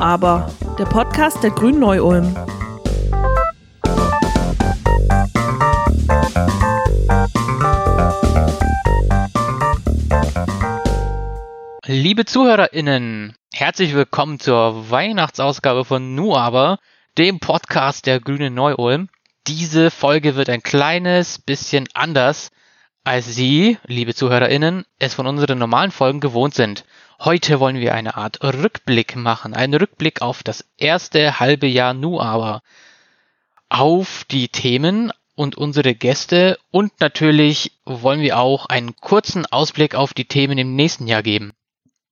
Aber, der Podcast der Grünen Neu-Ulm. Liebe ZuhörerInnen, herzlich willkommen zur Weihnachtsausgabe von Nu aber, dem Podcast der Grünen Neu-Ulm. Diese Folge wird ein kleines bisschen anders, als Sie, liebe ZuhörerInnen, es von unseren normalen Folgen gewohnt sind. Heute wollen wir eine Art Rückblick machen, einen Rückblick auf das erste halbe Jahr Nu aber, auf die Themen und unsere Gäste und natürlich wollen wir auch einen kurzen Ausblick auf die Themen im nächsten Jahr geben.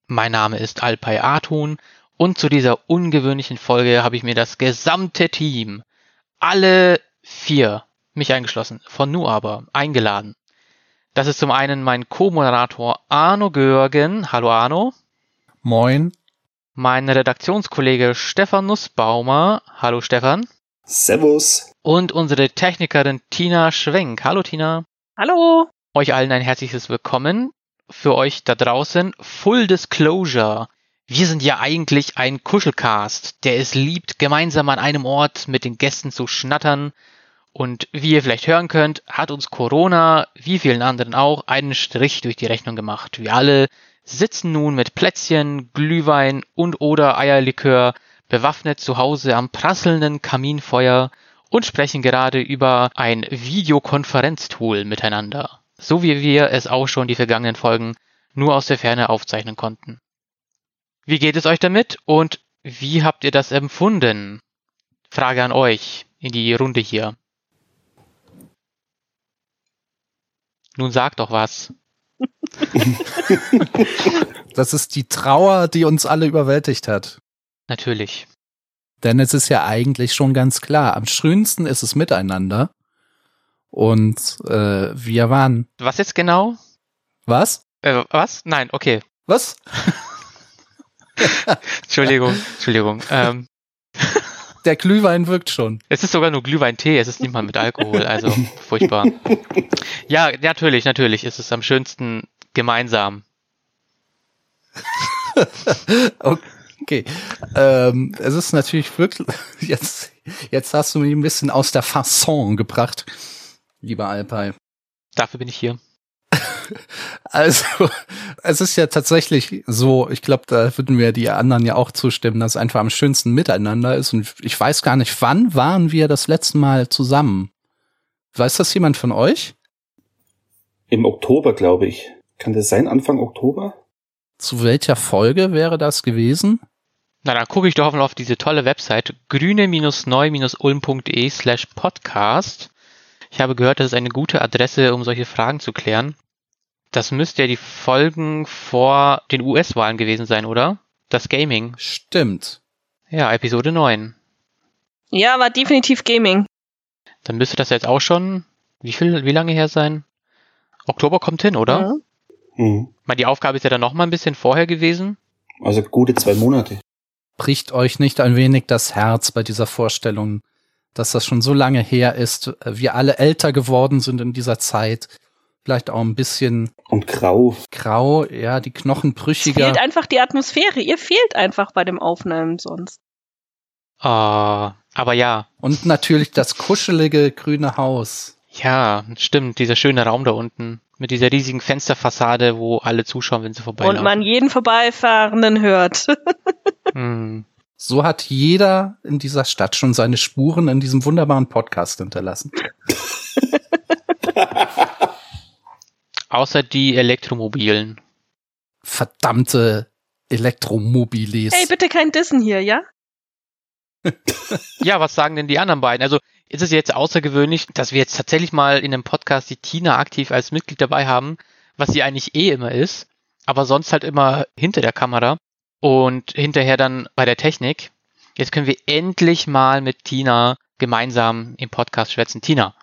Mein Name ist Alpay Artun und zu dieser ungewöhnlichen Folge habe ich mir das gesamte Team, alle vier, mich eingeschlossen, von Nu aber eingeladen. Das ist zum einen mein Co-Moderator Arno Görgen. Hallo Arno. Moin. Mein Redaktionskollege Stefan Nussbaumer. Hallo Stefan. Servus. Und unsere Technikerin Tina Schwenk. Hallo Tina. Hallo. Euch allen ein herzliches Willkommen. Für euch da draußen Full Disclosure. Wir sind ja eigentlich ein Kuschelcast, der es liebt, gemeinsam an einem Ort mit den Gästen zu schnattern, und wie ihr vielleicht hören könnt, hat uns Corona, wie vielen anderen auch, einen Strich durch die Rechnung gemacht. Wir alle sitzen nun mit Plätzchen, Glühwein und oder Eierlikör bewaffnet zu Hause am prasselnden Kaminfeuer und sprechen gerade über ein Videokonferenztool miteinander. So wie wir es auch schon die vergangenen Folgen nur aus der Ferne aufzeichnen konnten. Wie geht es euch damit und wie habt ihr das empfunden? Frage an euch in die Runde hier. Nun sag doch was. das ist die Trauer, die uns alle überwältigt hat. Natürlich. Denn es ist ja eigentlich schon ganz klar, am schönsten ist es miteinander. Und äh, wir waren. Was jetzt genau? Was? Äh, was? Nein, okay. Was? Entschuldigung, Entschuldigung. Ähm, der Glühwein wirkt schon. Es ist sogar nur Glühwein-Tee, es ist nicht mal mit Alkohol, also furchtbar. Ja, natürlich, natürlich ist es am schönsten gemeinsam. okay. Ähm, es ist natürlich wirklich, jetzt, jetzt hast du mich ein bisschen aus der Fasson gebracht, lieber Alpay. Dafür bin ich hier. Also, es ist ja tatsächlich so, ich glaube, da würden wir die anderen ja auch zustimmen, dass es einfach am schönsten miteinander ist. Und ich weiß gar nicht, wann waren wir das letzte Mal zusammen? Weiß das jemand von euch? Im Oktober, glaube ich. Kann das sein, Anfang Oktober? Zu welcher Folge wäre das gewesen? Na, dann gucke ich doch mal auf diese tolle Website grüne-neu-ulm.de slash podcast. Ich habe gehört, das ist eine gute Adresse, um solche Fragen zu klären. Das müsste ja die Folgen vor den US-Wahlen gewesen sein, oder? Das Gaming. Stimmt. Ja, Episode 9. Ja, war definitiv Gaming. Dann müsste das jetzt auch schon, wie viel, wie lange her sein? Oktober kommt hin, oder? Mhm. Mal die Aufgabe ist ja dann noch mal ein bisschen vorher gewesen. Also gute zwei Monate. Bricht euch nicht ein wenig das Herz bei dieser Vorstellung, dass das schon so lange her ist, wir alle älter geworden sind in dieser Zeit vielleicht auch ein bisschen. Und grau. Grau, ja, die Knochen brüchiger. Es fehlt einfach die Atmosphäre. Ihr fehlt einfach bei dem Aufnehmen sonst. Ah, uh, aber ja. Und natürlich das kuschelige grüne Haus. Ja, stimmt, dieser schöne Raum da unten. Mit dieser riesigen Fensterfassade, wo alle zuschauen, wenn sie vorbeilaufen. Und man jeden Vorbeifahrenden hört. hm. So hat jeder in dieser Stadt schon seine Spuren in diesem wunderbaren Podcast hinterlassen. Außer die Elektromobilen. Verdammte Elektromobiles. Hey, bitte kein Dissen hier, ja? ja, was sagen denn die anderen beiden? Also ist es jetzt außergewöhnlich, dass wir jetzt tatsächlich mal in einem Podcast die Tina aktiv als Mitglied dabei haben, was sie eigentlich eh immer ist, aber sonst halt immer hinter der Kamera und hinterher dann bei der Technik. Jetzt können wir endlich mal mit Tina gemeinsam im Podcast schwätzen. Tina,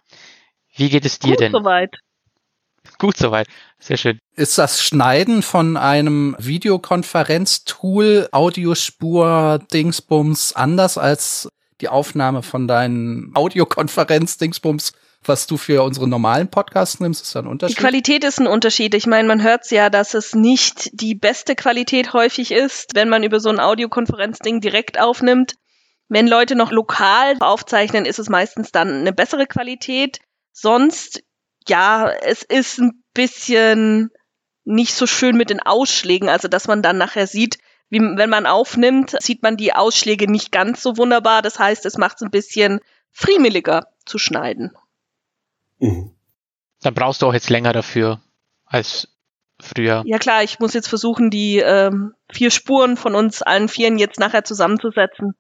wie geht es dir Gut denn? Soweit. Gut soweit. Sehr schön. Ist das Schneiden von einem Videokonferenztool, Audiospur, Dingsbums anders als die Aufnahme von deinen Audiokonferenz, Dingsbums was du für unsere normalen Podcasts nimmst, ist da ein Die Unterschied? Qualität ist ein Unterschied. Ich meine, man hört ja, dass es nicht die beste Qualität häufig ist, wenn man über so ein Audiokonferenzding direkt aufnimmt. Wenn Leute noch lokal aufzeichnen, ist es meistens dann eine bessere Qualität. Sonst, ja, es ist ein bisschen nicht so schön mit den Ausschlägen, also dass man dann nachher sieht, wie, wenn man aufnimmt, sieht man die Ausschläge nicht ganz so wunderbar. Das heißt, es macht es ein bisschen friemeliger zu schneiden. Mhm. Dann brauchst du auch jetzt länger dafür als früher. Ja klar, ich muss jetzt versuchen, die ähm, vier Spuren von uns allen Vieren jetzt nachher zusammenzusetzen.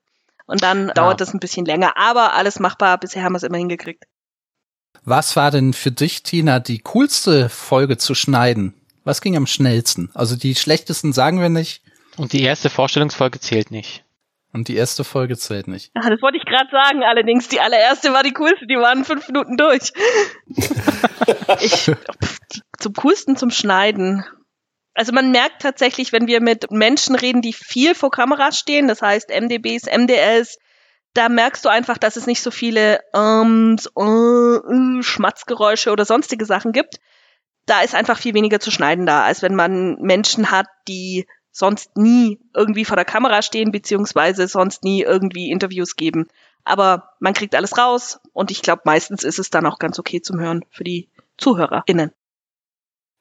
Und dann dauert das ein bisschen länger. Aber alles machbar. Bisher haben wir es immer hingekriegt. Was war denn für dich, Tina, die coolste Folge zu schneiden? Was ging am schnellsten? Also die schlechtesten sagen wir nicht Und die erste Vorstellungsfolge zählt nicht. und die erste Folge zählt nicht. Ah, das wollte ich gerade sagen. Allerdings, die allererste war die coolste. Die waren fünf Minuten durch. ich, pff, die, zum coolsten zum Schneiden. Also man merkt tatsächlich, wenn wir mit Menschen reden, die viel vor Kamera stehen, das heißt MDBs, MDLs, da merkst du einfach, dass es nicht so viele Ums, äh, Schmatzgeräusche oder sonstige Sachen gibt. Da ist einfach viel weniger zu schneiden da, als wenn man Menschen hat, die sonst nie irgendwie vor der Kamera stehen, beziehungsweise sonst nie irgendwie Interviews geben. Aber man kriegt alles raus und ich glaube, meistens ist es dann auch ganz okay zum Hören für die ZuhörerInnen.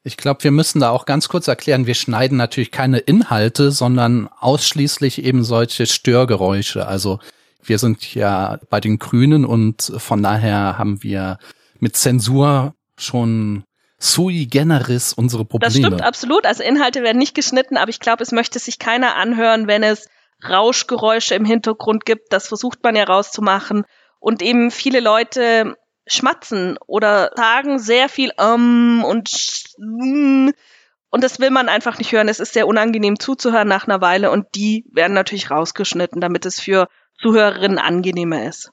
Ich glaube, wir müssen da auch ganz kurz erklären, wir schneiden natürlich keine Inhalte, sondern ausschließlich eben solche Störgeräusche. Also wir sind ja bei den Grünen und von daher haben wir mit Zensur schon sui generis unsere Probleme. Das stimmt absolut. Also Inhalte werden nicht geschnitten, aber ich glaube, es möchte sich keiner anhören, wenn es Rauschgeräusche im Hintergrund gibt. Das versucht man ja rauszumachen. Und eben viele Leute schmatzen oder sagen sehr viel ähm und sch- mm. und das will man einfach nicht hören. Es ist sehr unangenehm zuzuhören nach einer Weile und die werden natürlich rausgeschnitten, damit es für Zuhörerinnen angenehmer ist.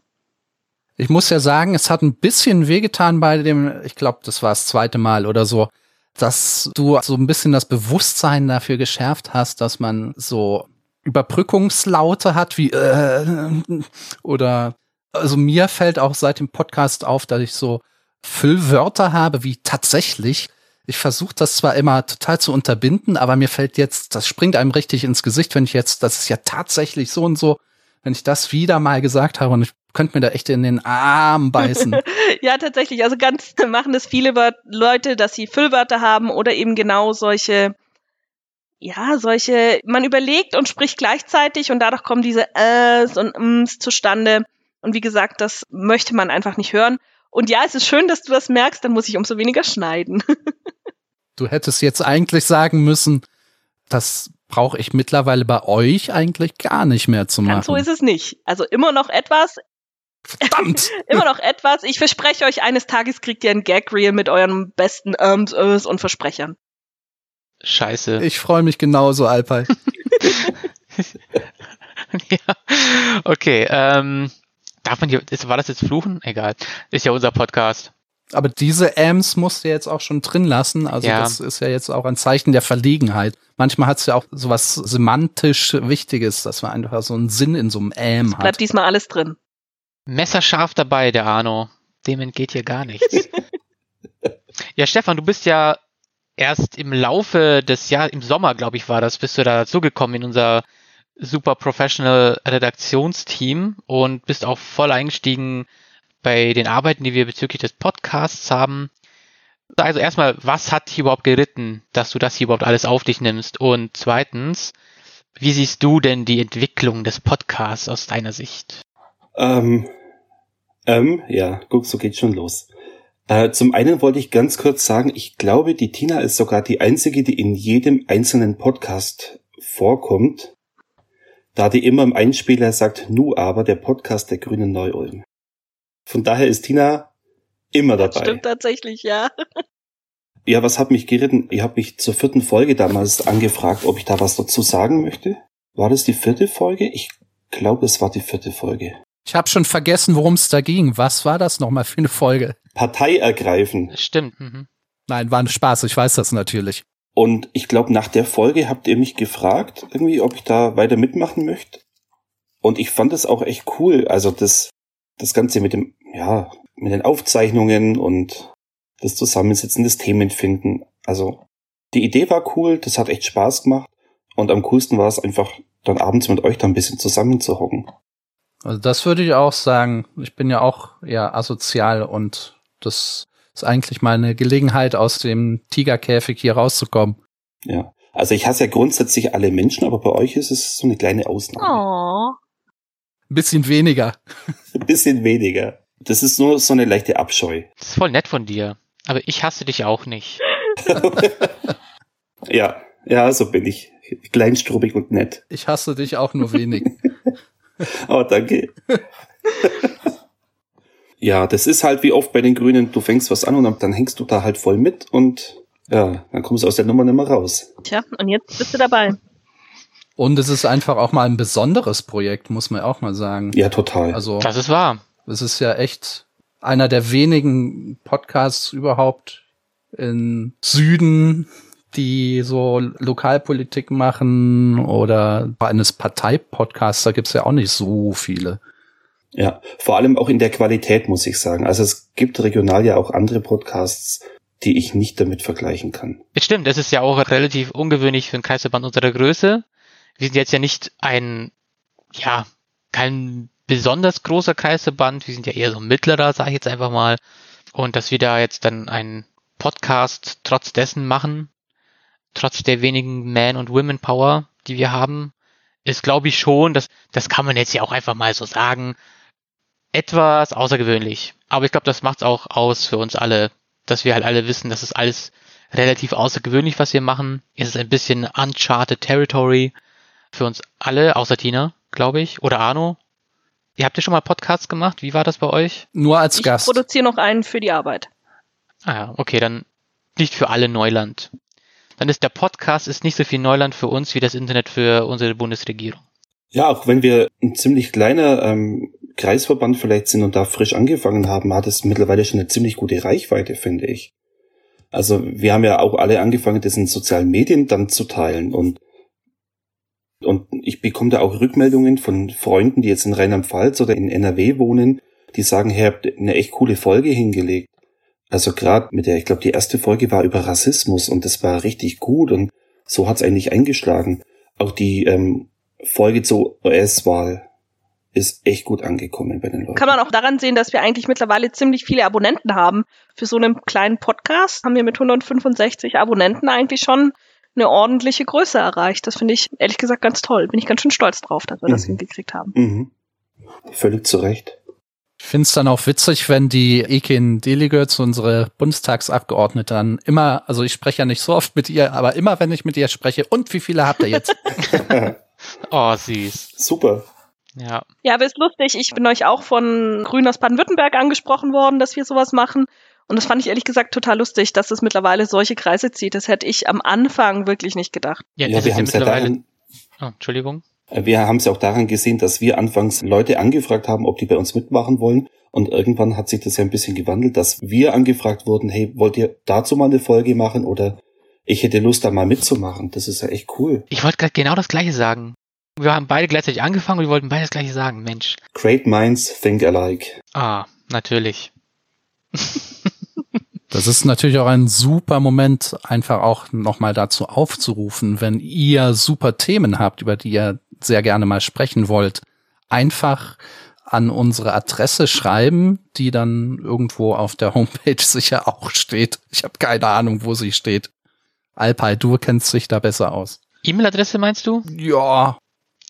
Ich muss ja sagen, es hat ein bisschen wehgetan bei dem, ich glaube, das war das zweite Mal oder so, dass du so ein bisschen das Bewusstsein dafür geschärft hast, dass man so Überbrückungslaute hat wie äh, oder also mir fällt auch seit dem Podcast auf, dass ich so Füllwörter habe wie tatsächlich. Ich versuche das zwar immer total zu unterbinden, aber mir fällt jetzt, das springt einem richtig ins Gesicht, wenn ich jetzt, das ist ja tatsächlich so und so, wenn ich das wieder mal gesagt habe und ich könnte mir da echt in den Arm beißen. Ja, tatsächlich. Also ganz machen das viele Leute, dass sie Füllwörter haben oder eben genau solche, ja, solche, man überlegt und spricht gleichzeitig und dadurch kommen diese Äs und Ms zustande. Und wie gesagt, das möchte man einfach nicht hören. Und ja, es ist schön, dass du das merkst, dann muss ich umso weniger schneiden. Du hättest jetzt eigentlich sagen müssen, das brauche ich mittlerweile bei euch eigentlich gar nicht mehr zu machen. Ganz so ist es nicht. Also immer noch etwas, Verdammt! immer noch etwas. Ich verspreche euch, eines Tages kriegt ihr ein Gag-Reel mit euren besten Äms, Ös und Versprechern. Scheiße. Ich freue mich genauso, Alpay. ja. Okay, ähm, darf man hier, ist, war das jetzt Fluchen? Egal. Ist ja unser Podcast. Aber diese Ams musst du jetzt auch schon drin lassen. Also Ja. das ist ja jetzt auch ein Zeichen der Verlegenheit. Manchmal hat es ja auch sowas semantisch Wichtiges, dass man einfach so einen Sinn in so einem Am hat. Bleibt diesmal alles drin. Messerscharf dabei, der Arno. Dem entgeht hier gar nichts. ja, Stefan, du bist ja erst im Laufe des Jahres, im Sommer, glaube ich, war das, bist du da dazugekommen in unser super professional Redaktionsteam und bist auch voll eingestiegen bei den Arbeiten, die wir bezüglich des Podcasts haben. Also erstmal, was hat dich überhaupt geritten, dass du das hier überhaupt alles auf dich nimmst? Und zweitens, wie siehst du denn die Entwicklung des Podcasts aus deiner Sicht? Ähm, ähm, ja, guck, so geht's schon los. Äh, zum einen wollte ich ganz kurz sagen, ich glaube, die Tina ist sogar die einzige, die in jedem einzelnen Podcast vorkommt, da die immer im Einspieler sagt, nu aber der Podcast der Grünen Neu-Ulm. Von daher ist Tina immer dabei. Stimmt tatsächlich, ja. Ja, was hat mich geritten? Ihr habt mich zur vierten Folge damals angefragt, ob ich da was dazu sagen möchte. War das die vierte Folge? Ich glaube, es war die vierte Folge. Ich habe schon vergessen, worum es da ging. Was war das nochmal für eine Folge? Partei ergreifen. Stimmt. Mhm. Nein, war ein Spaß. Ich weiß das natürlich. Und ich glaube, nach der Folge habt ihr mich gefragt, irgendwie, ob ich da weiter mitmachen möchte. Und ich fand es auch echt cool. Also das, das Ganze mit dem, ja, mit den Aufzeichnungen und das Zusammensetzen des Themenfinden. Also die Idee war cool, das hat echt Spaß gemacht und am coolsten war es einfach dann abends mit euch da ein bisschen zusammenzuhocken. Also das würde ich auch sagen. Ich bin ja auch eher asozial und das ist eigentlich mal eine Gelegenheit, aus dem Tigerkäfig hier rauszukommen. Ja. Also ich hasse ja grundsätzlich alle Menschen, aber bei euch ist es so eine kleine Ausnahme. Oh. Ein bisschen weniger. Ein bisschen weniger. Das ist nur so eine leichte Abscheu. Das ist voll nett von dir. Aber ich hasse dich auch nicht. ja, ja, so bin ich. Kleinstrubig und nett. Ich hasse dich auch nur wenig. oh, danke. ja, das ist halt wie oft bei den Grünen, du fängst was an und dann hängst du da halt voll mit und ja, dann kommst du aus der Nummer nicht mehr raus. Tja, und jetzt bist du dabei. Und es ist einfach auch mal ein besonderes Projekt, muss man auch mal sagen. Ja, total. Also, Das ist wahr. Es ist ja echt einer der wenigen Podcasts überhaupt im Süden, die so Lokalpolitik machen oder eines Parteipodcasts, da gibt's ja auch nicht so viele. Ja, vor allem auch in der Qualität, muss ich sagen. Also es gibt regional ja auch andere Podcasts, die ich nicht damit vergleichen kann. Es stimmt, es ist ja auch relativ ungewöhnlich für einen Kreisverband unserer Größe. Wir sind jetzt ja nicht ein, ja, kein besonders großer Kreisverband. Wir sind ja eher so mittlerer, sage ich jetzt einfach mal. Und dass wir da jetzt dann einen Podcast trotz dessen machen, trotz der wenigen Man- und Women-Power, die wir haben, ist, glaube ich, schon, das, das kann man jetzt ja auch einfach mal so sagen, etwas außergewöhnlich. Aber ich glaube, das macht's auch aus für uns alle, dass wir halt alle wissen, dass es alles relativ außergewöhnlich, was wir machen. Es ist ein bisschen uncharted territory für uns alle, außer Tina, glaube ich, oder Arno. Ihr habt ja schon mal Podcasts gemacht. Wie war das bei euch? Nur als Ich Gast. produziere noch einen für die Arbeit. Ah ja, okay, dann nicht für alle Neuland. Dann ist der Podcast ist nicht so viel Neuland für uns wie das Internet für unsere Bundesregierung. Ja, auch wenn wir ein ziemlich kleiner ähm, Kreisverband vielleicht sind und da frisch angefangen haben, hat es mittlerweile schon eine ziemlich gute Reichweite, finde ich. Also wir haben ja auch alle angefangen, das in sozialen Medien dann zu teilen und und ich bekomme da auch Rückmeldungen von Freunden, die jetzt in Rheinland-Pfalz oder in NRW wohnen, die sagen, hey, habt eine echt coole Folge hingelegt. Also gerade mit der, ich glaube, die erste Folge war über Rassismus und das war richtig gut und so hat's eigentlich eingeschlagen. Auch die ähm, Folge zur US-Wahl ist echt gut angekommen bei den Leuten. Kann man auch daran sehen, dass wir eigentlich mittlerweile ziemlich viele Abonnenten haben. Für so einen kleinen Podcast haben wir mit 165 Abonnenten eigentlich schon eine ordentliche Größe erreicht. Das finde ich ehrlich gesagt ganz toll. Bin ich ganz schön stolz drauf, dass wir das Mhm. hingekriegt haben. Mhm. Völlig zu Recht. Ich finde es dann auch witzig, wenn die Ekin Delegates, unsere Bundestagsabgeordnete, dann immer, also ich spreche ja nicht so oft mit ihr, aber immer wenn ich mit ihr spreche, und wie viele habt ihr jetzt? Oh, süß. Super. Ja. Ja, aber ist lustig. Ich bin euch auch von Grün aus Baden-Württemberg angesprochen worden, dass wir sowas machen. Und das fand ich ehrlich gesagt total lustig, dass es mittlerweile solche Kreise zieht. Das hätte ich am Anfang wirklich nicht gedacht. Ja, Ja, wir haben es ja mittlerweile. daran, Oh, Entschuldigung. äh, wir haben es ja auch daran gesehen, dass wir anfangs Leute angefragt haben, ob die bei uns mitmachen wollen. Und irgendwann hat sich das ja ein bisschen gewandelt, dass wir angefragt wurden, hey, wollt ihr dazu mal eine Folge machen oder ich hätte Lust, da mal mitzumachen. Das ist ja echt cool. Ich wollte gerade genau das Gleiche sagen. Wir haben beide gleichzeitig angefangen und wir wollten beide das Gleiche sagen. Mensch. Great minds think alike. Ah, natürlich. Das ist natürlich auch ein super Moment, einfach auch nochmal dazu aufzurufen, wenn ihr super Themen habt, über die ihr sehr gerne mal sprechen wollt, einfach an unsere Adresse schreiben, die dann irgendwo auf der Homepage sicher auch steht. Ich habe keine Ahnung, wo sie steht. Alpay, du kennst dich da besser aus. E-Mail-Adresse meinst du? Ja,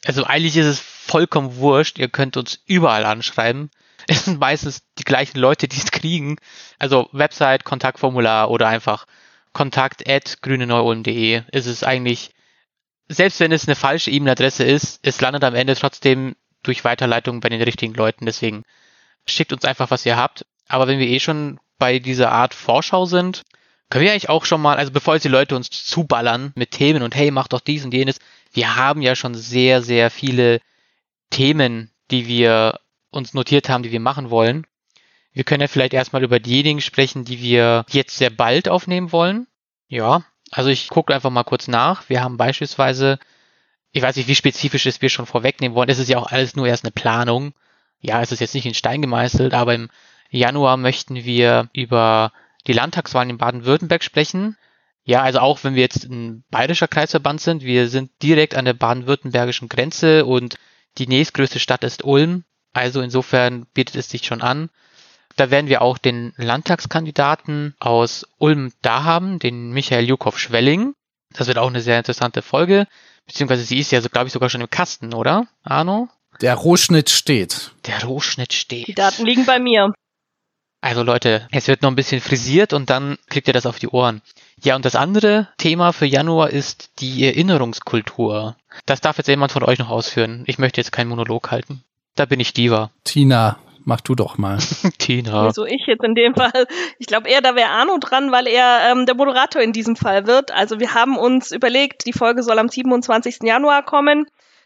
Also eigentlich ist es vollkommen wurscht. Ihr könnt uns überall anschreiben. Es sind meistens die gleichen Leute, die es kriegen. Also Website, Kontaktformular oder einfach kontakt at grüneneuulm.de ist es eigentlich, selbst wenn es eine falsche E-Mail-Adresse ist, es landet am Ende trotzdem durch Weiterleitung bei den richtigen Leuten. Deswegen schickt uns einfach, was ihr habt. Aber wenn wir eh schon bei dieser Art Vorschau sind, können wir eigentlich auch schon mal, also bevor jetzt die Leute uns zuballern mit Themen und hey, mach doch dies und jenes, wir haben ja schon sehr, sehr viele Themen, die wir uns notiert haben, die wir machen wollen. Wir können ja vielleicht erstmal über diejenigen sprechen, die wir jetzt sehr bald aufnehmen wollen. Ja, also ich gucke einfach mal kurz nach. Wir haben beispielsweise, ich weiß nicht, wie spezifisch es wir schon vorwegnehmen wollen. Es ist ja auch alles nur erst eine Planung. Ja, es ist jetzt nicht in Stein gemeißelt, aber im Januar möchten wir über die Landtagswahlen in Baden-Württemberg sprechen. Ja, also auch wenn wir jetzt ein bayerischer Kreisverband sind, wir sind direkt an der baden-württembergischen Grenze und die nächstgrößte Stadt ist Ulm. Also insofern bietet es sich schon an. Da werden wir auch den Landtagskandidaten aus Ulm da haben, den Michael Jukow-Schwelling. Das wird auch eine sehr interessante Folge. Beziehungsweise sie ist ja, so, glaube ich, sogar schon im Kasten, oder, Arno? Der Rohschnitt steht. Der Rohschnitt steht. Die Daten liegen bei mir. Also Leute, es wird noch ein bisschen frisiert und dann kriegt ihr das auf die Ohren. Ja, und das andere Thema für Januar ist die Erinnerungskultur. Das darf jetzt jemand von euch noch ausführen. Ich möchte jetzt keinen Monolog halten. Da bin ich Diva. Tina, mach du doch mal. Tina. Wieso ich jetzt in dem Fall? Ich glaube eher, da wäre Arno dran, weil er ähm, der Moderator in diesem Fall wird. Also wir haben uns überlegt, die Folge soll am 27. Januar kommen.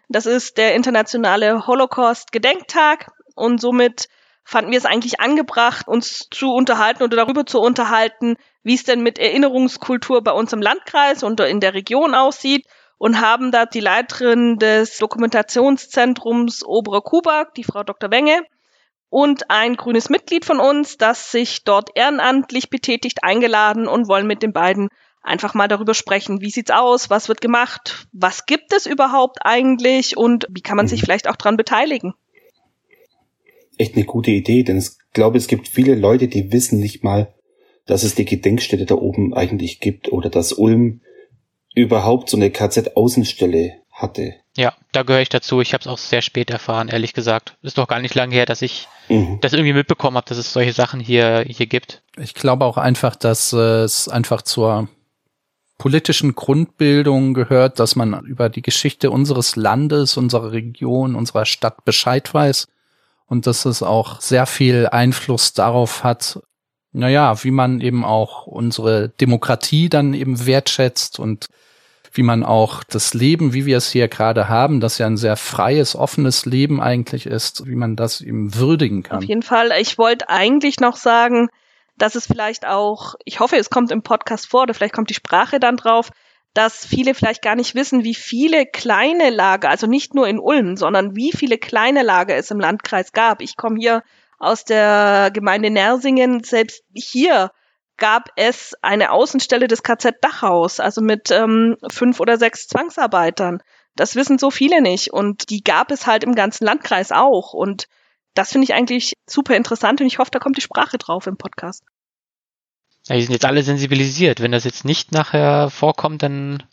Das ist der internationale Holocaust-Gedenktag und somit fanden wir es eigentlich angebracht, uns zu unterhalten oder darüber zu unterhalten, wie es denn mit Erinnerungskultur bei uns im Landkreis und in der Region aussieht und haben da die Leiterin des Dokumentationszentrums Obere Kuba, die Frau Dr. Wenge, und ein grünes Mitglied von uns, das sich dort ehrenamtlich betätigt, eingeladen und wollen mit den beiden einfach mal darüber sprechen, wie sieht's aus, was wird gemacht, was gibt es überhaupt eigentlich und wie kann man sich mhm. vielleicht auch dran beteiligen echt eine gute Idee, denn ich glaube, es gibt viele Leute, die wissen nicht mal, dass es die Gedenkstätte da oben eigentlich gibt oder dass Ulm überhaupt so eine KZ-Außenstelle hatte. Ja, da gehöre ich dazu. Ich habe es auch sehr spät erfahren, ehrlich gesagt. Ist doch gar nicht lange her, dass ich mhm. das irgendwie mitbekommen habe, dass es solche Sachen hier, hier gibt. Ich glaube auch einfach, dass äh, es einfach zur politischen Grundbildung gehört, dass man über die Geschichte unseres Landes, unserer Region, unserer Stadt Bescheid weiß und dass es auch sehr viel Einfluss darauf hat, naja, wie man eben auch unsere Demokratie dann eben wertschätzt und wie man auch das Leben, wie wir es hier gerade haben, das ja ein sehr freies, offenes Leben eigentlich ist, wie man das eben würdigen kann. Auf jeden Fall. Ich wollte eigentlich noch sagen, dass es vielleicht auch, ich hoffe, es kommt im Podcast vor oder vielleicht kommt die Sprache dann drauf, dass viele vielleicht gar nicht wissen, wie viele kleine Lager, also nicht nur in Ulm, sondern wie viele kleine Lager es im Landkreis gab. Ich komme hier aus der Gemeinde Nersingen. Selbst hier gab es eine Außenstelle des KZ Dachhaus, also mit ähm, fünf oder sechs Zwangsarbeitern. Das wissen so viele nicht. Und die gab es halt im ganzen Landkreis auch. Und das finde ich eigentlich super interessant und ich hoffe, da kommt die Sprache drauf im Podcast. Ja, die sind jetzt alle sensibilisiert. Wenn das jetzt nicht nachher vorkommt, dann,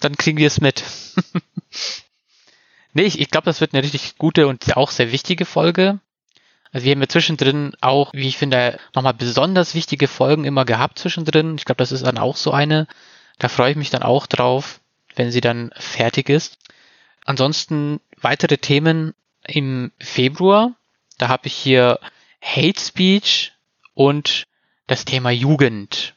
dann kriegen wir es mit. nee, ich, ich glaube, das wird eine richtig gute und auch sehr wichtige Folge. Also wir haben ja zwischendrin auch, wie ich finde, nochmal besonders wichtige Folgen immer gehabt zwischendrin. Ich glaube, das ist dann auch so eine. Da freue ich mich dann auch drauf, wenn sie dann fertig ist. Ansonsten weitere Themen im Februar. Da habe ich hier Hate Speech und das Thema Jugend.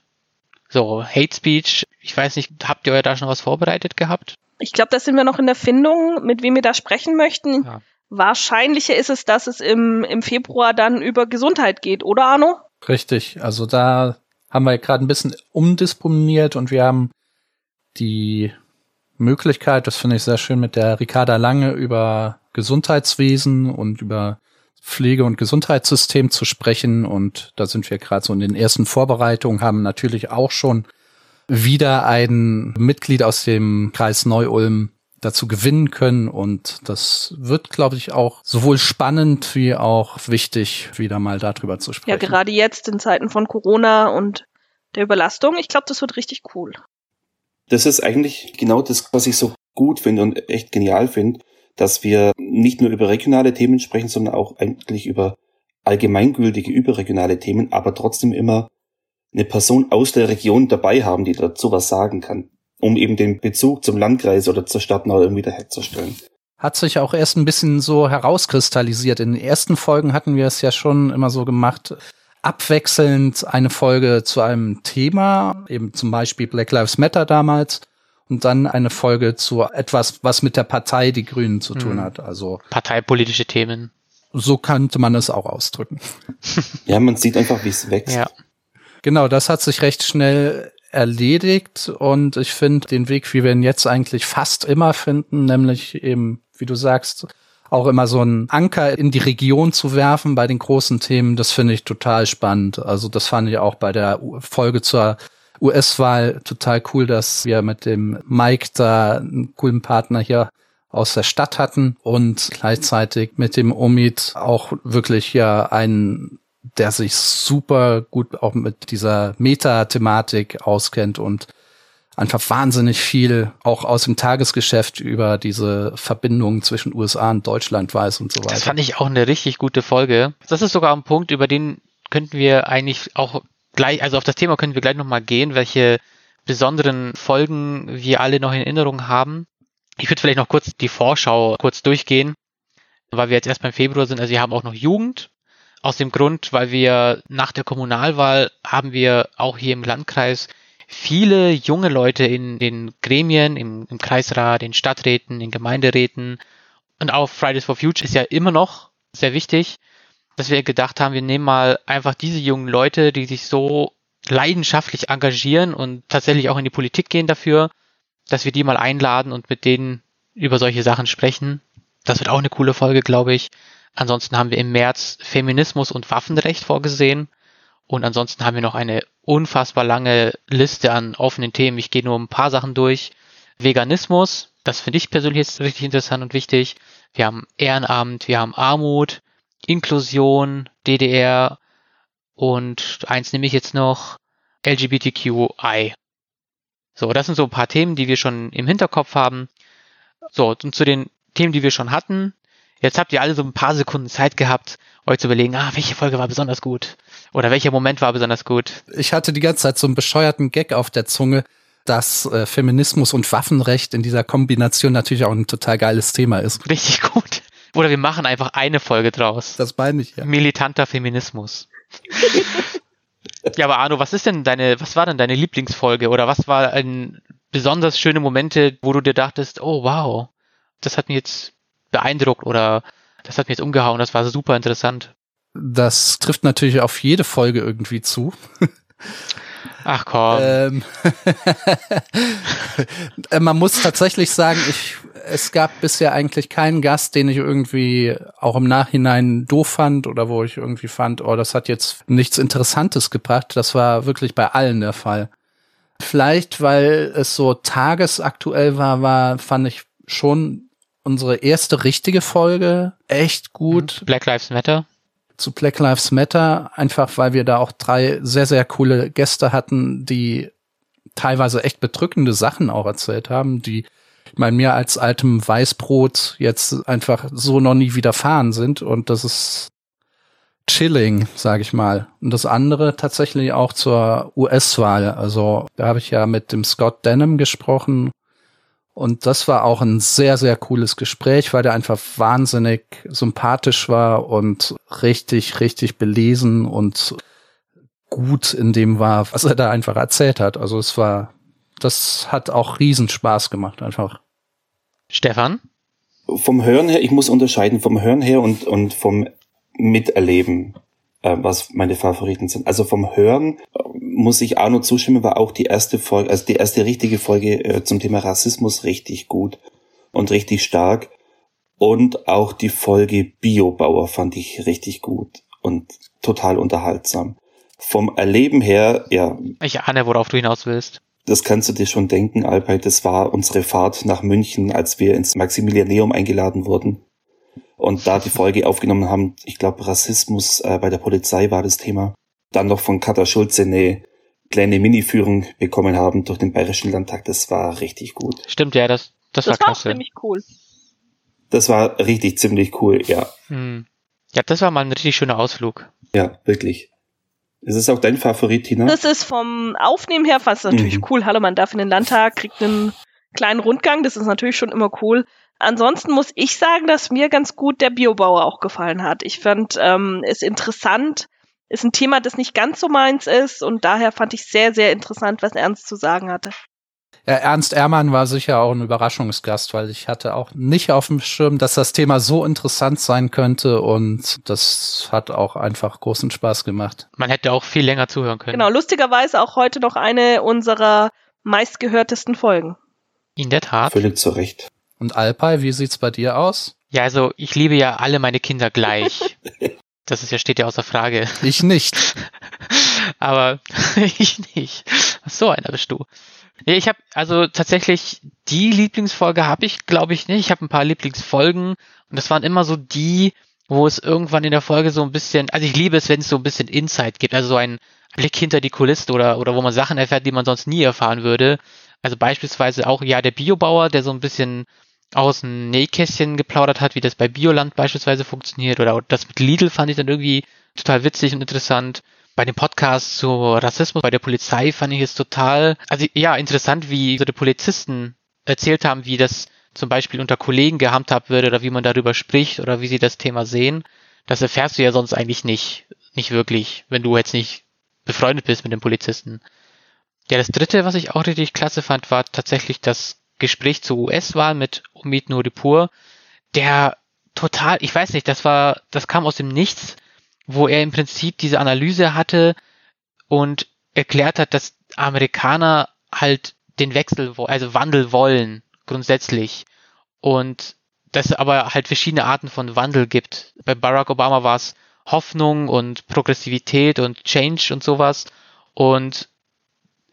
So, Hate Speech, ich weiß nicht, habt ihr euch da schon was vorbereitet gehabt? Ich glaube, da sind wir noch in der Findung, mit wem wir da sprechen möchten. Ja. Wahrscheinlicher ist es, dass es im, im Februar dann über Gesundheit geht, oder Arno? Richtig, also da haben wir gerade ein bisschen umdisponiert und wir haben die Möglichkeit, das finde ich sehr schön, mit der Ricarda Lange über Gesundheitswesen und über Pflege- und Gesundheitssystem zu sprechen. Und da sind wir gerade so in den ersten Vorbereitungen, haben natürlich auch schon wieder ein Mitglied aus dem Kreis Neu-Ulm dazu gewinnen können. Und das wird, glaube ich, auch sowohl spannend wie auch wichtig, wieder mal darüber zu sprechen. Ja, gerade jetzt in Zeiten von Corona und der Überlastung. Ich glaube, das wird richtig cool. Das ist eigentlich genau das, was ich so gut finde und echt genial finde, dass wir nicht nur über regionale Themen sprechen, sondern auch eigentlich über allgemeingültige überregionale Themen, aber trotzdem immer eine Person aus der Region dabei haben, die dazu was sagen kann, um eben den Bezug zum Landkreis oder zur Stadt neu irgendwie herzustellen. Hat sich auch erst ein bisschen so herauskristallisiert. In den ersten Folgen hatten wir es ja schon immer so gemacht, abwechselnd eine Folge zu einem Thema, eben zum Beispiel Black Lives Matter damals, und dann eine Folge zu etwas, was mit der Partei Die Grünen zu tun mhm. hat. Also parteipolitische Themen. So könnte man es auch ausdrücken. ja, man sieht einfach, wie es wächst. Ja. Genau, das hat sich recht schnell erledigt und ich finde den Weg, wie wir ihn jetzt eigentlich fast immer finden, nämlich eben, wie du sagst, auch immer so einen Anker in die Region zu werfen bei den großen Themen, das finde ich total spannend. Also das fand ich auch bei der Folge zur US-Wahl total cool, dass wir mit dem Mike da einen coolen Partner hier aus der Stadt hatten und gleichzeitig mit dem Omid auch wirklich ja einen, der sich super gut auch mit dieser Meta-Thematik auskennt und einfach wahnsinnig viel auch aus dem Tagesgeschäft über diese Verbindungen zwischen USA und Deutschland weiß und so weiter. Das fand ich auch eine richtig gute Folge. Das ist sogar ein Punkt, über den könnten wir eigentlich auch gleich, also auf das Thema können wir gleich nochmal gehen, welche besonderen Folgen wir alle noch in Erinnerung haben. Ich würde vielleicht noch kurz die Vorschau kurz durchgehen, weil wir jetzt erst beim Februar sind. Also wir haben auch noch Jugend. Aus dem Grund, weil wir nach der Kommunalwahl haben wir auch hier im Landkreis viele junge Leute in den Gremien, im, im Kreisrat, in Stadträten, in Gemeinderäten und auch Fridays for Future ist ja immer noch sehr wichtig, dass wir gedacht haben, wir nehmen mal einfach diese jungen Leute, die sich so leidenschaftlich engagieren und tatsächlich auch in die Politik gehen dafür, dass wir die mal einladen und mit denen über solche Sachen sprechen. Das wird auch eine coole Folge, glaube ich. Ansonsten haben wir im März Feminismus und Waffenrecht vorgesehen. Und ansonsten haben wir noch eine unfassbar lange Liste an offenen Themen. Ich gehe nur ein paar Sachen durch. Veganismus, das finde ich persönlich jetzt richtig interessant und wichtig. Wir haben Ehrenamt, wir haben Armut, Inklusion, DDR und eins nehme ich jetzt noch LGBTQI. So, das sind so ein paar Themen, die wir schon im Hinterkopf haben. So, und zu den Themen, die wir schon hatten. Jetzt habt ihr alle so ein paar Sekunden Zeit gehabt, euch zu überlegen, ah, welche Folge war besonders gut? Oder welcher Moment war besonders gut? Ich hatte die ganze Zeit so einen bescheuerten Gag auf der Zunge, dass äh, Feminismus und Waffenrecht in dieser Kombination natürlich auch ein total geiles Thema ist. Richtig gut. Oder wir machen einfach eine Folge draus. Das meine ich, ja. Militanter Feminismus. ja, aber Arno, was ist denn deine, was war denn deine Lieblingsfolge? Oder was war ein besonders schöne Momente, wo du dir dachtest, oh wow, das hat mich jetzt beeindruckt oder das hat mich jetzt umgehauen, das war super interessant. Das trifft natürlich auf jede Folge irgendwie zu. Ach komm. Ähm, man muss tatsächlich sagen, ich, es gab bisher eigentlich keinen Gast, den ich irgendwie auch im Nachhinein doof fand oder wo ich irgendwie fand, oh, das hat jetzt nichts Interessantes gebracht. Das war wirklich bei allen der Fall. Vielleicht, weil es so tagesaktuell war, war, fand ich schon unsere erste richtige Folge echt gut. Black Lives Matter. Zu Black Lives Matter, einfach weil wir da auch drei sehr, sehr coole Gäste hatten, die teilweise echt bedrückende Sachen auch erzählt haben, die ich meine, mir als altem Weißbrot jetzt einfach so noch nie widerfahren sind und das ist chilling, sage ich mal. Und das andere tatsächlich auch zur US-Wahl. Also da habe ich ja mit dem Scott Denham gesprochen und das war auch ein sehr, sehr cooles Gespräch, weil der einfach wahnsinnig sympathisch war und richtig, richtig belesen und gut in dem war, was er da einfach erzählt hat. Also es war, das hat auch Riesenspaß gemacht, einfach. Stefan? Vom Hören her, ich muss unterscheiden vom Hören her und, und vom Miterleben äh, was meine Favoriten sind. Also vom Hören muss ich Arno zustimmen, war auch die erste Folge, also die erste richtige Folge äh, zum Thema Rassismus richtig gut und richtig stark. Und auch die Folge Biobauer fand ich richtig gut und total unterhaltsam. Vom Erleben her, ja. Ich ahne, worauf du hinaus willst. Das kannst du dir schon denken, Albert. Das war unsere Fahrt nach München, als wir ins Maximilianeum eingeladen wurden und da die Folge aufgenommen haben. Ich glaube, Rassismus äh, bei der Polizei war das Thema. Dann noch von Katha Schulze eine kleine Mini-Führung bekommen haben durch den Bayerischen Landtag. Das war richtig gut. Stimmt, ja, das, das, das war klasse. Das war ziemlich cool. Das war richtig ziemlich cool, ja. Hm. Ja, das war mal ein richtig schöner Ausflug. Ja, wirklich. Ist es auch dein Favorit, Tina? Das ist vom Aufnehmen her fast natürlich mhm. cool. Hallo, man darf in den Landtag, kriegt einen kleinen Rundgang. Das ist natürlich schon immer cool. Ansonsten muss ich sagen, dass mir ganz gut der Biobauer auch gefallen hat. Ich fand ähm, es interessant, ist ein Thema, das nicht ganz so meins ist und daher fand ich sehr, sehr interessant, was Ernst zu sagen hatte. Ja, Ernst Ehrmann war sicher auch ein Überraschungsgast, weil ich hatte auch nicht auf dem Schirm, dass das Thema so interessant sein könnte und das hat auch einfach großen Spaß gemacht. Man hätte auch viel länger zuhören können. Genau, lustigerweise auch heute noch eine unserer meistgehörtesten Folgen. In der Tat. Völlig zu Recht. Und Alpay, wie sieht's bei dir aus? Ja, also ich liebe ja alle meine Kinder gleich. Das ist ja, steht ja außer Frage. Ich nicht. Aber ich nicht. So einer bist du. Ja, ich habe also tatsächlich die Lieblingsfolge habe ich, glaube ich, nicht. Ich habe ein paar Lieblingsfolgen und das waren immer so die, wo es irgendwann in der Folge so ein bisschen, also ich liebe es, wenn es so ein bisschen Insight gibt, also so ein Blick hinter die Kulisse oder oder wo man Sachen erfährt, die man sonst nie erfahren würde. Also beispielsweise auch ja der Biobauer, der so ein bisschen aus dem Nähkästchen geplaudert hat, wie das bei Bioland beispielsweise funktioniert oder das mit Lidl fand ich dann irgendwie total witzig und interessant. Bei dem Podcast zu Rassismus bei der Polizei fand ich es total, also ja, interessant, wie so die Polizisten erzählt haben, wie das zum Beispiel unter Kollegen gehandhabt würde oder wie man darüber spricht oder wie sie das Thema sehen. Das erfährst du ja sonst eigentlich nicht, nicht wirklich, wenn du jetzt nicht befreundet bist mit den Polizisten. Ja, das dritte, was ich auch richtig klasse fand, war tatsächlich das Gespräch zur US-Wahl mit Omid Nuripur, der total, ich weiß nicht, das war, das kam aus dem Nichts, wo er im Prinzip diese Analyse hatte und erklärt hat, dass Amerikaner halt den Wechsel, also Wandel wollen, grundsätzlich. Und dass es aber halt verschiedene Arten von Wandel gibt. Bei Barack Obama war es Hoffnung und Progressivität und Change und sowas. Und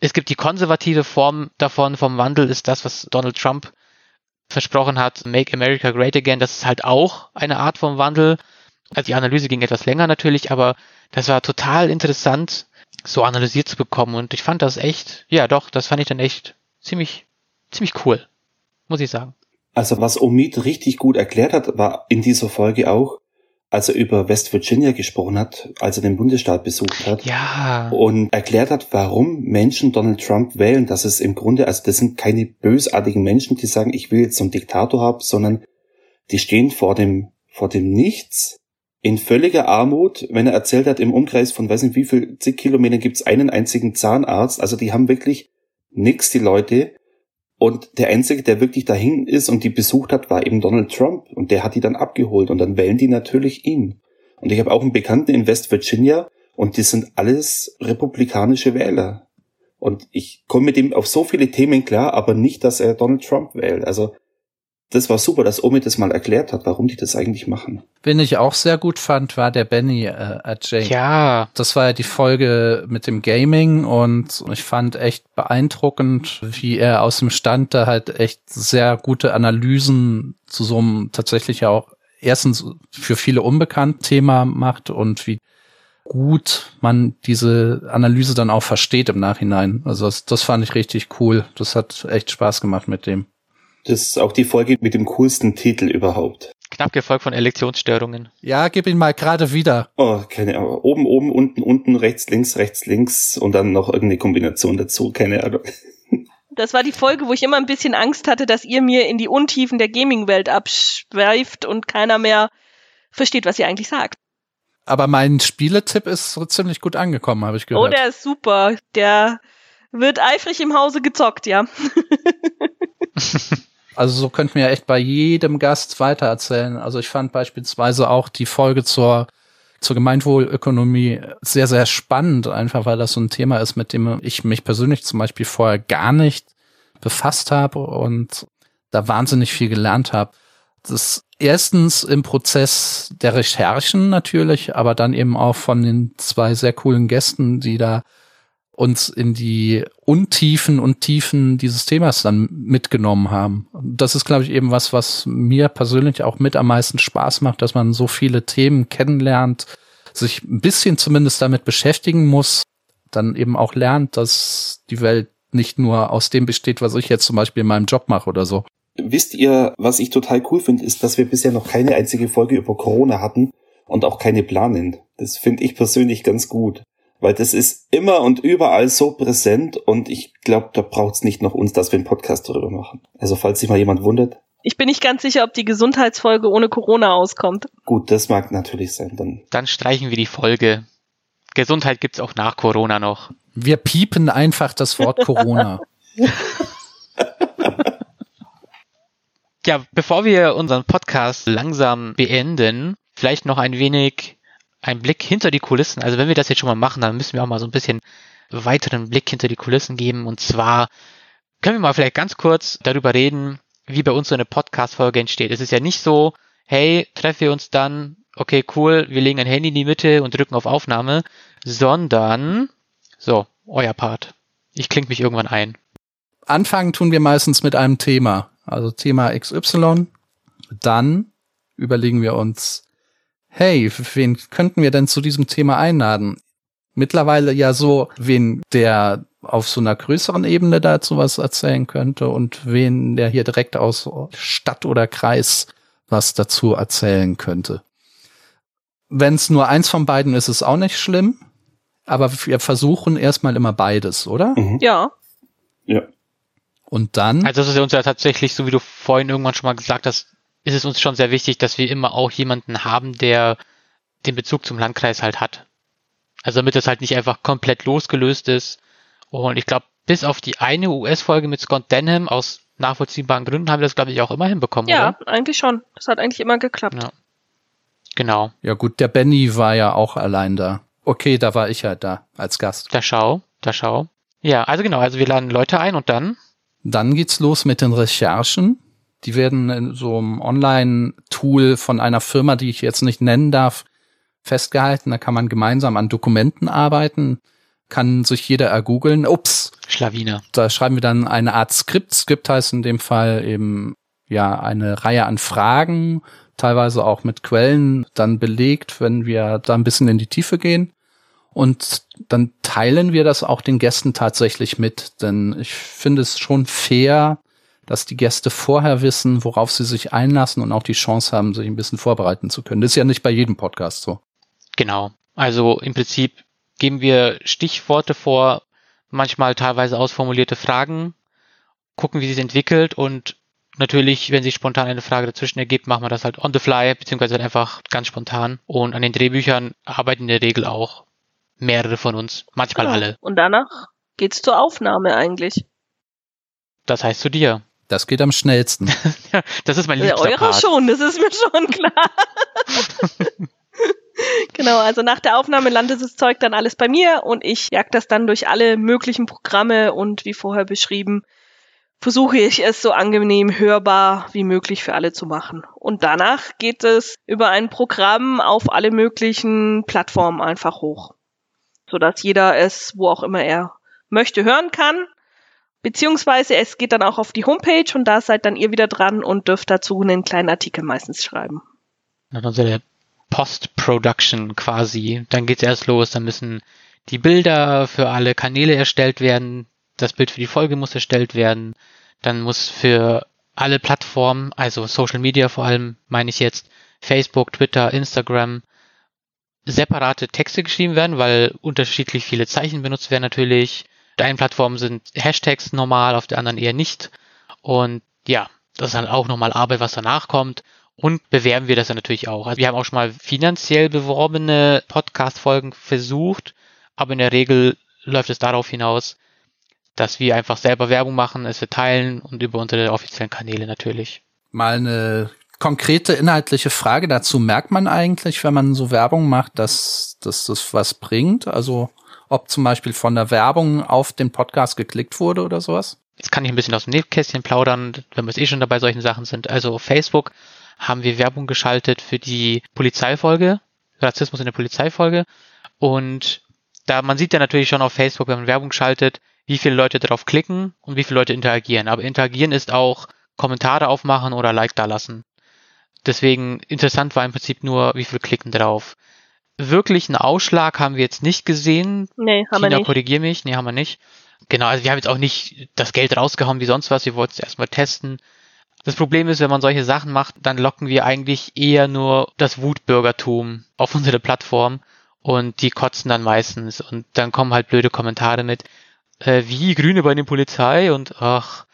es gibt die konservative Form davon, vom Wandel ist das, was Donald Trump versprochen hat, Make America Great Again. Das ist halt auch eine Art vom Wandel. Also die Analyse ging etwas länger natürlich, aber das war total interessant, so analysiert zu bekommen. Und ich fand das echt, ja doch, das fand ich dann echt ziemlich, ziemlich cool, muss ich sagen. Also was Omid richtig gut erklärt hat, war in dieser Folge auch, als er über West Virginia gesprochen hat, als er den Bundesstaat besucht hat. Ja. Und erklärt hat, warum Menschen Donald Trump wählen. Das ist im Grunde, also das sind keine bösartigen Menschen, die sagen, ich will jetzt so einen Diktator haben, sondern die stehen vor dem, vor dem Nichts in völliger Armut, wenn er erzählt hat, im Umkreis von weiß nicht wie viel zig Kilometern gibt's einen einzigen Zahnarzt. Also die haben wirklich nix, die Leute. Und der Einzige, der wirklich dahin ist und die besucht hat, war eben Donald Trump. Und der hat die dann abgeholt. Und dann wählen die natürlich ihn. Und ich habe auch einen Bekannten in West Virginia und die sind alles republikanische Wähler. Und ich komme mit ihm auf so viele Themen klar, aber nicht, dass er Donald Trump wählt. Also das war super, dass Omi das mal erklärt hat, warum die das eigentlich machen. Wen ich auch sehr gut fand, war der Benny äh, Ajay. Ja. Das war ja die Folge mit dem Gaming und ich fand echt beeindruckend, wie er aus dem Stand da halt echt sehr gute Analysen zu so einem tatsächlich ja auch erstens für viele unbekannt Thema macht und wie gut man diese Analyse dann auch versteht im Nachhinein. Also das, das fand ich richtig cool. Das hat echt Spaß gemacht mit dem. Das ist auch die Folge mit dem coolsten Titel überhaupt. Knapp gefolgt von Elektionsstörungen. Ja, gib ihn mal gerade wieder. Oh, keine Ahnung. Oben, oben, unten, unten, rechts, links, rechts, links und dann noch irgendeine Kombination dazu. Keine Ahnung. Das war die Folge, wo ich immer ein bisschen Angst hatte, dass ihr mir in die Untiefen der Gaming-Welt abschweift und keiner mehr versteht, was ihr eigentlich sagt. Aber mein Spieletipp ist so ziemlich gut angekommen, habe ich gehört. Oh, der ist super. Der wird eifrig im Hause gezockt, ja. Also so könnten wir echt bei jedem Gast weitererzählen. Also ich fand beispielsweise auch die Folge zur zur Gemeinwohlökonomie sehr, sehr spannend, einfach weil das so ein Thema ist, mit dem ich mich persönlich zum Beispiel vorher gar nicht befasst habe und da wahnsinnig viel gelernt habe. Das erstens im Prozess der Recherchen natürlich, aber dann eben auch von den zwei sehr coolen Gästen, die da uns in die Untiefen und Tiefen dieses Themas dann mitgenommen haben. Das ist, glaube ich, eben was, was mir persönlich auch mit am meisten Spaß macht, dass man so viele Themen kennenlernt, sich ein bisschen zumindest damit beschäftigen muss, dann eben auch lernt, dass die Welt nicht nur aus dem besteht, was ich jetzt zum Beispiel in meinem Job mache oder so. Wisst ihr, was ich total cool finde, ist, dass wir bisher noch keine einzige Folge über Corona hatten und auch keine planen. Das finde ich persönlich ganz gut weil das ist immer und überall so präsent und ich glaube, da braucht es nicht noch uns, dass wir einen Podcast darüber machen. Also falls sich mal jemand wundert. Ich bin nicht ganz sicher, ob die Gesundheitsfolge ohne Corona auskommt. Gut, das mag natürlich sein. Dann, dann streichen wir die Folge. Gesundheit gibt's auch nach Corona noch. Wir piepen einfach das Wort Corona. ja, bevor wir unseren Podcast langsam beenden, vielleicht noch ein wenig ein Blick hinter die Kulissen. Also wenn wir das jetzt schon mal machen, dann müssen wir auch mal so ein bisschen weiteren Blick hinter die Kulissen geben. Und zwar können wir mal vielleicht ganz kurz darüber reden, wie bei uns so eine Podcast-Folge entsteht. Es ist ja nicht so, hey, treffen wir uns dann, okay, cool, wir legen ein Handy in die Mitte und drücken auf Aufnahme, sondern, so, euer Part. Ich klinge mich irgendwann ein. Anfangen tun wir meistens mit einem Thema, also Thema XY. Dann überlegen wir uns, hey, wen könnten wir denn zu diesem Thema einladen? Mittlerweile ja so, wen der auf so einer größeren Ebene dazu was erzählen könnte und wen der hier direkt aus Stadt oder Kreis was dazu erzählen könnte. Wenn es nur eins von beiden ist, ist auch nicht schlimm. Aber wir versuchen erstmal immer beides, oder? Mhm. Ja. Ja. Und dann. Also das ist ja uns ja tatsächlich, so wie du vorhin irgendwann schon mal gesagt hast, ist es uns schon sehr wichtig, dass wir immer auch jemanden haben, der den Bezug zum Landkreis halt hat. Also damit das halt nicht einfach komplett losgelöst ist. Und ich glaube, bis auf die eine US-Folge mit Scott Denham aus nachvollziehbaren Gründen haben wir das, glaube ich, auch immer hinbekommen, ja, oder? eigentlich schon. Das hat eigentlich immer geklappt. Ja. Genau. Ja gut, der Benny war ja auch allein da. Okay, da war ich halt da als Gast. Da schau, da schau. Ja, also genau, also wir laden Leute ein und dann? Dann geht's los mit den Recherchen. Die werden in so einem Online-Tool von einer Firma, die ich jetzt nicht nennen darf, festgehalten. Da kann man gemeinsam an Dokumenten arbeiten, kann sich jeder ergoogeln. Ups. Schlawiner. Da schreiben wir dann eine Art Skript. Skript heißt in dem Fall eben ja eine Reihe an Fragen, teilweise auch mit Quellen dann belegt, wenn wir da ein bisschen in die Tiefe gehen. Und dann teilen wir das auch den Gästen tatsächlich mit, denn ich finde es schon fair, dass die Gäste vorher wissen, worauf sie sich einlassen und auch die Chance haben, sich ein bisschen vorbereiten zu können. Das ist ja nicht bei jedem Podcast so. Genau. Also im Prinzip geben wir Stichworte vor, manchmal teilweise ausformulierte Fragen, gucken, wie sich entwickelt und natürlich, wenn sich spontan eine Frage dazwischen ergibt, machen wir das halt on the fly, beziehungsweise halt einfach ganz spontan. Und an den Drehbüchern arbeiten in der Regel auch mehrere von uns, manchmal Genau. alle. Und danach geht's zur Aufnahme eigentlich. Das heißt zu dir. Das geht am schnellsten. Ja, das ist mein Ja, liebster eure Part. schon, das ist mir schon klar. genau, also nach der Aufnahme landet das Zeug dann alles bei mir und ich jag das dann durch alle möglichen Programme und wie vorher beschrieben, versuche ich es so angenehm hörbar wie möglich für alle zu machen. Und danach geht es über ein Programm auf alle möglichen Plattformen einfach hoch, sodass jeder es, wo auch immer er möchte, hören kann. Beziehungsweise es geht dann auch auf die Homepage und da seid dann ihr wieder dran und dürft dazu einen kleinen Artikel meistens schreiben. Dann unsere Post-Production quasi. Dann geht's erst los, dann müssen die Bilder für alle Kanäle erstellt werden, das Bild für die Folge muss erstellt werden, dann muss für alle Plattformen, also Social Media vor allem, meine ich jetzt, Facebook, Twitter, Instagram, separate Texte geschrieben werden, weil unterschiedlich viele Zeichen benutzt werden natürlich. Der einen Plattform sind Hashtags normal, auf der anderen eher nicht. Und ja, das ist dann auch nochmal Arbeit, was danach kommt. Und bewerben wir das dann natürlich auch. Also wir haben auch schon mal finanziell beworbene Podcast-Folgen versucht, aber in der Regel läuft es darauf hinaus, dass wir einfach selber Werbung machen, es verteilen und über unsere offiziellen Kanäle natürlich. Mal eine konkrete inhaltliche Frage dazu. Merkt man eigentlich, wenn man so Werbung macht, dass, dass das was bringt? Also ob zum Beispiel von der Werbung auf den Podcast geklickt wurde oder sowas? Jetzt kann ich ein bisschen aus dem Nähkästchen plaudern, wenn wir es eh schon dabei solchen Sachen sind. Also auf Facebook haben wir Werbung geschaltet für die Polizeifolge, Rassismus in der Polizeifolge. Und da man sieht ja natürlich schon auf Facebook, wenn man Werbung schaltet, wie viele Leute darauf klicken und wie viele Leute interagieren. Aber interagieren ist auch Kommentare aufmachen oder Like da lassen. Deswegen interessant war im Prinzip nur, wie viele klicken drauf. Wirklich einen Ausschlag haben wir jetzt nicht gesehen. Nee, haben wir Tina, nicht. korrigier mich. Nee, haben wir nicht. Genau, also wir haben jetzt auch nicht das Geld rausgehauen wie sonst was. Wir wollten es erstmal testen. Das Problem ist, wenn man solche Sachen macht, dann locken wir eigentlich eher nur das Wutbürgertum auf unsere Plattform und die kotzen dann meistens und dann kommen halt blöde Kommentare mit, äh, wie Grüne bei der Polizei und ach,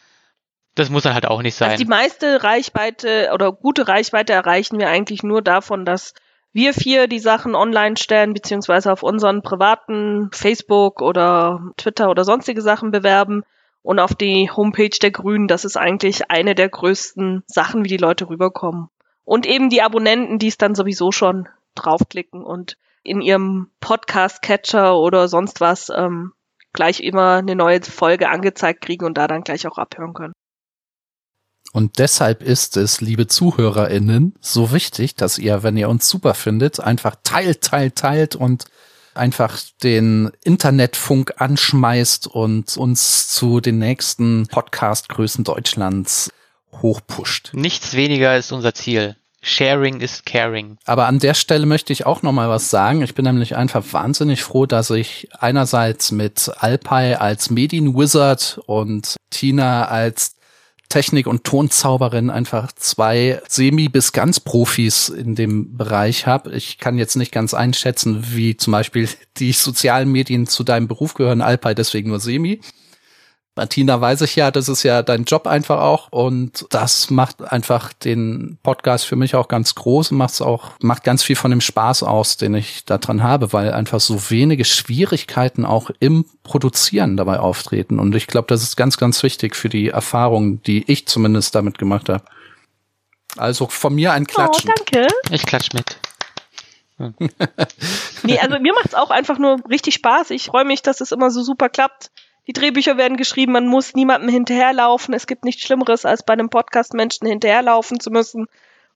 das muss dann halt auch nicht sein. Also die meiste Reichweite oder gute Reichweite erreichen wir eigentlich nur davon, dass wir vier die Sachen online stellen, beziehungsweise auf unseren privaten Facebook oder Twitter oder sonstige Sachen bewerben und auf die Homepage der Grünen. Das ist eigentlich eine der größten Sachen, wie die Leute rüberkommen. Und eben die Abonnenten, die es dann sowieso schon draufklicken und in ihrem Podcast-Catcher oder sonst was ähm, gleich immer eine neue Folge angezeigt kriegen und da dann gleich auch abhören können. Und deshalb ist es, liebe ZuhörerInnen, so wichtig, dass ihr, wenn ihr uns super findet, einfach teilt, teilt, teilt und einfach den Internetfunk anschmeißt und uns zu den nächsten Podcast-Größen Deutschlands hochpusht. Nichts weniger ist unser Ziel. Sharing is caring. Aber an der Stelle möchte ich auch noch mal was sagen. Ich bin nämlich einfach wahnsinnig froh, dass ich einerseits mit Alpay als Medienwizard und Tina als Technik- und Tonzauberin einfach zwei Semi- bis ganz Profis in dem Bereich habe. Ich kann jetzt nicht ganz einschätzen, wie zum Beispiel die sozialen Medien zu deinem Beruf gehören, Alpay deswegen nur Semi. Martina weiß ich ja, das ist ja dein Job einfach auch und das macht einfach den Podcast für mich auch ganz groß und macht's auch, macht ganz viel von dem Spaß aus, den ich da dran habe, weil einfach so wenige Schwierigkeiten auch im Produzieren dabei auftreten und ich glaube, das ist ganz, ganz wichtig für die Erfahrung, die ich zumindest damit gemacht habe. Also von mir ein Klatschen. Oh, danke. Ich klatsch mit. nee, also mir macht's auch einfach nur richtig Spaß. Ich freue mich, dass es immer so super klappt. Die Drehbücher werden geschrieben, man muss niemandem hinterherlaufen. Es gibt nichts Schlimmeres, als bei einem Podcast Menschen hinterherlaufen zu müssen.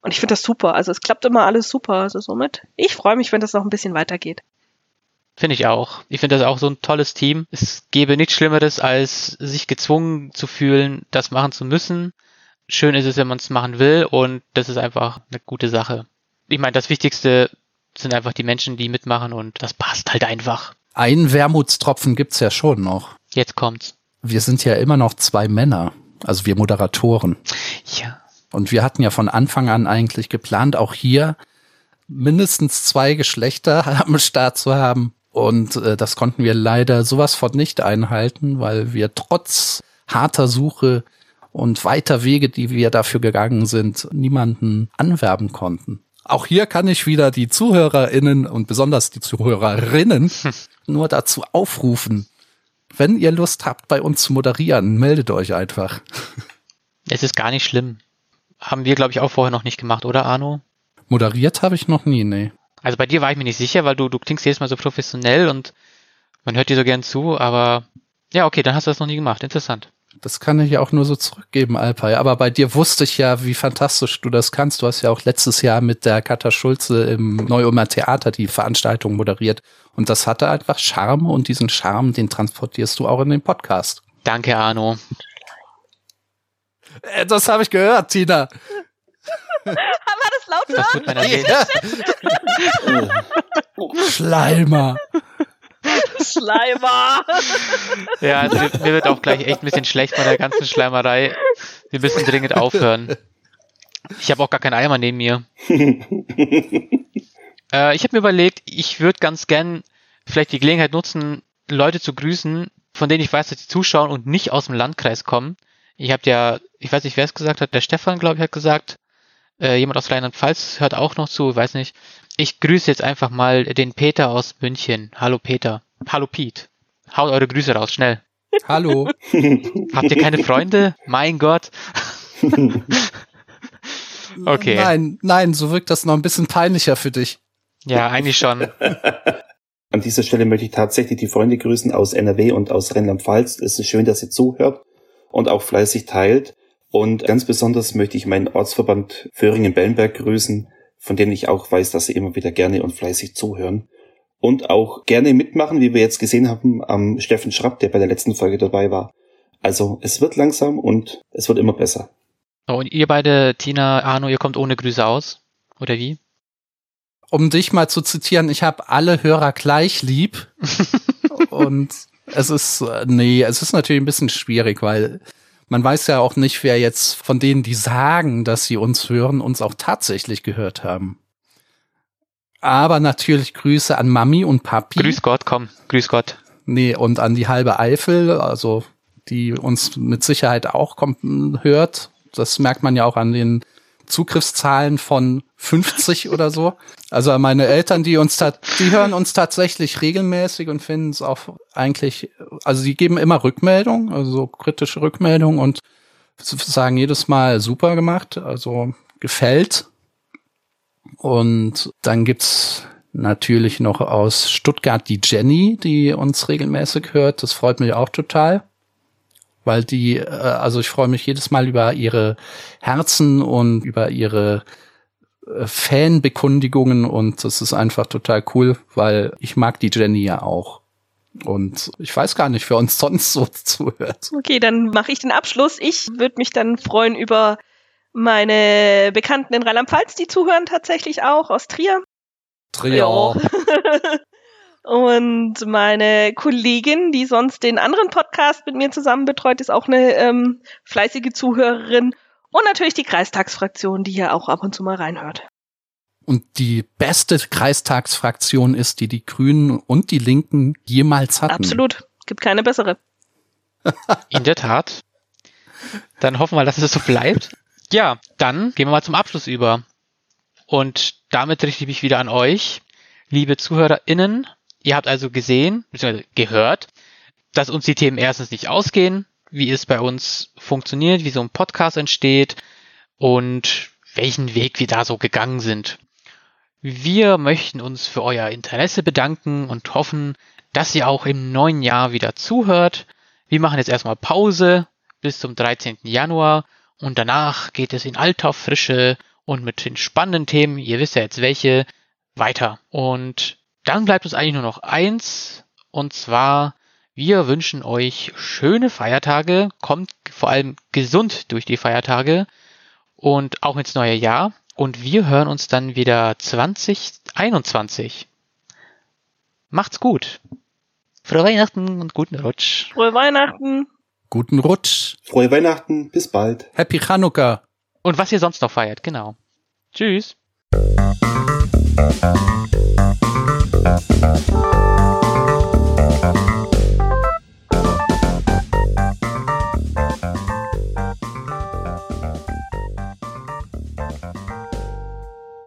Und ich finde das super. Also es klappt immer alles super. Also somit, ich freue mich, wenn das noch ein bisschen weitergeht. Finde ich auch. Ich finde das auch so ein tolles Team. Es gäbe nichts Schlimmeres, als sich gezwungen zu fühlen, das machen zu müssen. Schön ist es, wenn man es machen will und das ist einfach eine gute Sache. Ich meine, das Wichtigste sind einfach die Menschen, die mitmachen und das passt halt einfach. Ein Wermutstropfen gibt's ja schon noch. Jetzt kommt's. Wir sind ja immer noch zwei Männer, also wir Moderatoren. Ja. Und wir hatten ja von Anfang an eigentlich geplant, auch hier mindestens zwei Geschlechter am Start zu haben. Und äh, das konnten wir leider sowas von nicht einhalten, weil wir trotz harter Suche und weiter Wege, die wir dafür gegangen sind, niemanden anwerben konnten. Auch hier kann ich wieder die ZuhörerInnen und besonders die Zuhörerinnen nur dazu aufrufen, wenn ihr Lust habt, bei uns zu moderieren, meldet euch einfach. Es ist gar nicht schlimm. Haben wir, glaube ich, auch vorher noch nicht gemacht, oder Arno? Moderiert habe ich noch nie, nee. Also bei dir war ich mir nicht sicher, weil du, du klingst jedes Mal so professionell und man hört dir so gern zu, aber ja, okay, dann hast du das noch nie gemacht. Interessant. Das kann ich ja auch nur so zurückgeben, Alpay. Aber bei dir wusste ich ja, wie fantastisch du das kannst. Du hast ja auch letztes Jahr mit der Katha Schulze im Neu-Ulmer Theater die Veranstaltung moderiert. Und das hatte einfach Charme und diesen Charme, den transportierst du auch in den Podcast. Danke, Arno. Äh, Das habe ich gehört, Tina. Haben wir das laut Das tut meiner Seele. Schleimer. Schleimer. Ja, also mir, mir wird auch gleich echt ein bisschen schlecht von der ganzen Schleimerei. Wir müssen dringend aufhören. Ich habe auch gar keinen Eimer neben mir. Äh, ich habe mir überlegt, ich würde ganz gern vielleicht die Gelegenheit nutzen, Leute zu grüßen, von denen ich weiß, dass sie zuschauen und nicht aus dem Landkreis kommen. Ich habe ja, ich weiß nicht, wer es gesagt hat, der Stefan, glaube ich, hat gesagt, äh, jemand aus Rheinland-Pfalz hört auch noch zu, weiß nicht. Ich grüße jetzt einfach mal den Peter aus München. Hallo Peter. Hallo Pete. Haut eure Grüße raus, schnell. Hallo. Habt ihr keine Freunde? Mein Gott. Okay. Nein, nein, so wirkt das noch ein bisschen peinlicher für dich. Ja, eigentlich schon. An dieser Stelle möchte ich tatsächlich die Freunde grüßen aus NRW und aus Rheinland-Pfalz. Es ist schön, dass ihr zuhört und auch fleißig teilt. Und ganz besonders möchte ich meinen Ortsverband Föhringen-Bellenberg grüßen, von denen ich auch weiß, dass sie immer wieder gerne und fleißig zuhören. Und auch gerne mitmachen, wie wir jetzt gesehen haben, am Steffen Schrapp, der bei der letzten Folge dabei war. Also es wird langsam und es wird immer besser. So, und ihr beide, Tina, Arno, ihr kommt ohne Grüße aus? Oder wie? Um dich mal zu zitieren, ich habe alle Hörer gleich lieb. und es ist, äh, nee, es ist natürlich ein bisschen schwierig, weil man weiß ja auch nicht, wer jetzt von denen, die sagen, dass sie uns hören, uns auch tatsächlich gehört haben. Aber natürlich Grüße an Mami und Papi. Grüß Gott, komm, grüß Gott. Nee, und an die halbe Eifel, also die uns mit Sicherheit auch kommt, hört. Das merkt man ja auch an den Zugriffszahlen von 50 oder so. Also meine Eltern, die uns die hören uns tatsächlich regelmäßig und finden es auch eigentlich, also sie geben immer Rückmeldung, also so kritische Rückmeldung und sagen jedes Mal super gemacht, also gefällt. Und dann gibt's natürlich noch aus Stuttgart die Jenny, die uns regelmäßig hört. Das freut mich auch total. Weil die, äh, also ich freue mich jedes Mal über ihre Herzen und über ihre äh, Fanbekundigungen und das ist einfach total cool, weil ich mag die Jenny ja auch. Und ich weiß gar nicht, wer uns sonst so zuhört. Okay, dann mache ich den Abschluss. Ich würde mich dann freuen über meine Bekannten in Rheinland-Pfalz, die zuhören tatsächlich auch aus Trier. Trier. Und meine Kollegin, die sonst den anderen Podcast mit mir zusammen betreut, ist auch eine ähm, fleißige Zuhörerin. Und natürlich die Kreistagsfraktion, die hier auch ab und zu mal reinhört. Und die beste Kreistagsfraktion ist, die die Grünen und die Linken jemals hatten. Absolut. Gibt keine bessere. In der Tat. Dann hoffen wir, dass es so bleibt. Ja, dann gehen wir mal zum Abschluss über. Und damit richte ich mich wieder an euch, liebe ZuhörerInnen. Ihr habt also gesehen, bzw. gehört, dass uns die Themen erstens nicht ausgehen, wie es bei uns funktioniert, wie so ein Podcast entsteht und welchen Weg wir da so gegangen sind. Wir möchten uns für euer Interesse bedanken und hoffen, dass ihr auch im neuen Jahr wieder zuhört. Wir machen jetzt erstmal Pause bis zum 13. Januar und danach geht es in alter Frische und mit den spannenden Themen, ihr wisst ja jetzt welche, weiter. Und dann bleibt uns eigentlich nur noch eins, und zwar, wir wünschen euch schöne Feiertage, kommt vor allem gesund durch die Feiertage und auch ins neue Jahr. Und wir hören uns dann wieder 2021. Macht's gut. Frohe Weihnachten und guten Rutsch. Frohe Weihnachten. Guten Rutsch. Frohe Weihnachten. Bis bald. Happy Chanukka. Und was ihr sonst noch feiert, genau. Tschüss.